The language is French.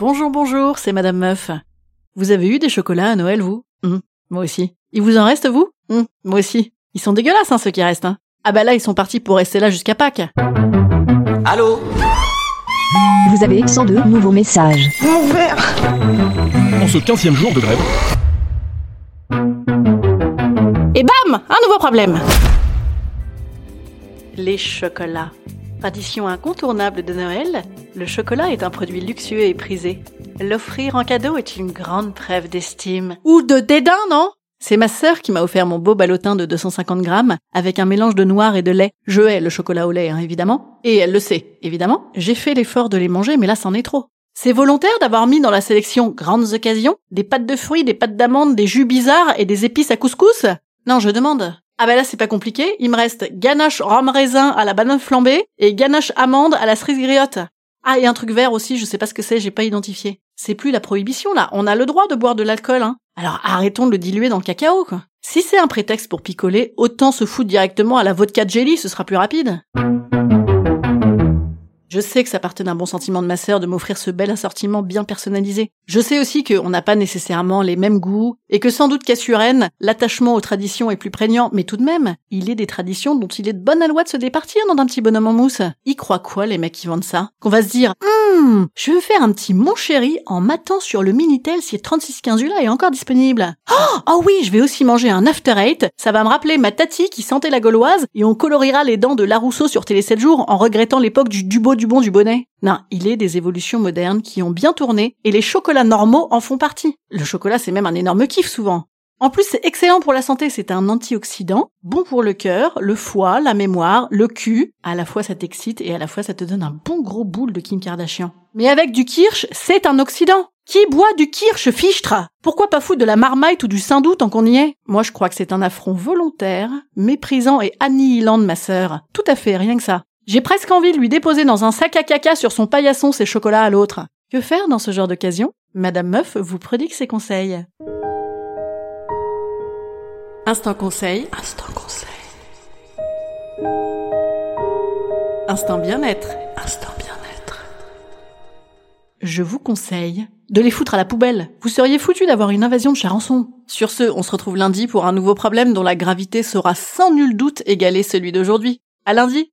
Bonjour, bonjour, c'est Madame Meuf. Vous avez eu des chocolats à Noël, vous? Hum, Moi aussi. Il vous en reste, vous? Hum, Moi aussi. Ils sont dégueulasses, hein, ceux qui restent. Hein. Ah bah là, ils sont partis pour rester là jusqu'à Pâques. Allô? Vous avez 102 nouveaux messages. En ce 15e jour de grève, Et bam Un nouveau problème Les chocolats. Tradition incontournable de Noël, le chocolat est un produit luxueux et prisé. L'offrir en cadeau est une grande preuve d'estime. Ou de dédain, non? C'est ma sœur qui m'a offert mon beau ballotin de 250 grammes avec un mélange de noir et de lait. Je hais le chocolat au lait, hein, évidemment. Et elle le sait, évidemment. J'ai fait l'effort de les manger, mais là, c'en est trop. C'est volontaire d'avoir mis dans la sélection grandes occasions des pâtes de fruits, des pâtes d'amandes, des jus bizarres et des épices à couscous? Non, je demande. Ah bah là c'est pas compliqué, il me reste ganache rhum raisin à la banane flambée et ganache amande à la cerise griotte. Ah et un truc vert aussi, je sais pas ce que c'est, j'ai pas identifié. C'est plus la prohibition là, on a le droit de boire de l'alcool hein. Alors arrêtons de le diluer dans le cacao quoi. Si c'est un prétexte pour picoler, autant se foutre directement à la vodka de jelly, ce sera plus rapide. Je sais que ça partait d'un bon sentiment de ma sœur de m'offrir ce bel assortiment bien personnalisé. Je sais aussi qu'on n'a pas nécessairement les mêmes goûts, et que sans doute qu'à Suresnes, l'attachement aux traditions est plus prégnant, mais tout de même, il est des traditions dont il est de bonne loi de se départir dans un petit bonhomme en mousse. Ils croient quoi les mecs qui vendent ça? Qu'on va se dire, hum, je veux faire un petit mon chéri en matant sur le Minitel si 3615 là est encore disponible. Oh, oh oui, je vais aussi manger un After Eight, ça va me rappeler ma tati qui sentait la gauloise, et on colorira les dents de Larousseau sur Télé 7 jours en regrettant l'époque du Dubo du bon du bonnet. Non, il est des évolutions modernes qui ont bien tourné et les chocolats normaux en font partie. Le chocolat, c'est même un énorme kiff souvent. En plus, c'est excellent pour la santé, c'est un antioxydant, bon pour le cœur, le foie, la mémoire, le cul. À la fois ça t'excite et à la fois ça te donne un bon gros boule de Kim Kardashian. Mais avec du kirsch, c'est un oxydant. Qui boit du kirsch fichtre Pourquoi pas foutre de la marmite ou du saindoux tant qu'on y est? Moi je crois que c'est un affront volontaire, méprisant et annihilant de ma sœur. Tout à fait, rien que ça. J'ai presque envie de lui déposer dans un sac à caca sur son paillasson ses chocolats à l'autre. Que faire dans ce genre d'occasion? Madame Meuf vous prodigue ses conseils. Instant conseil. Instant conseil. Instant bien-être. Instant bien-être. Je vous conseille de les foutre à la poubelle. Vous seriez foutu d'avoir une invasion de charançon. Sur ce, on se retrouve lundi pour un nouveau problème dont la gravité sera sans nul doute égaler celui d'aujourd'hui. À lundi!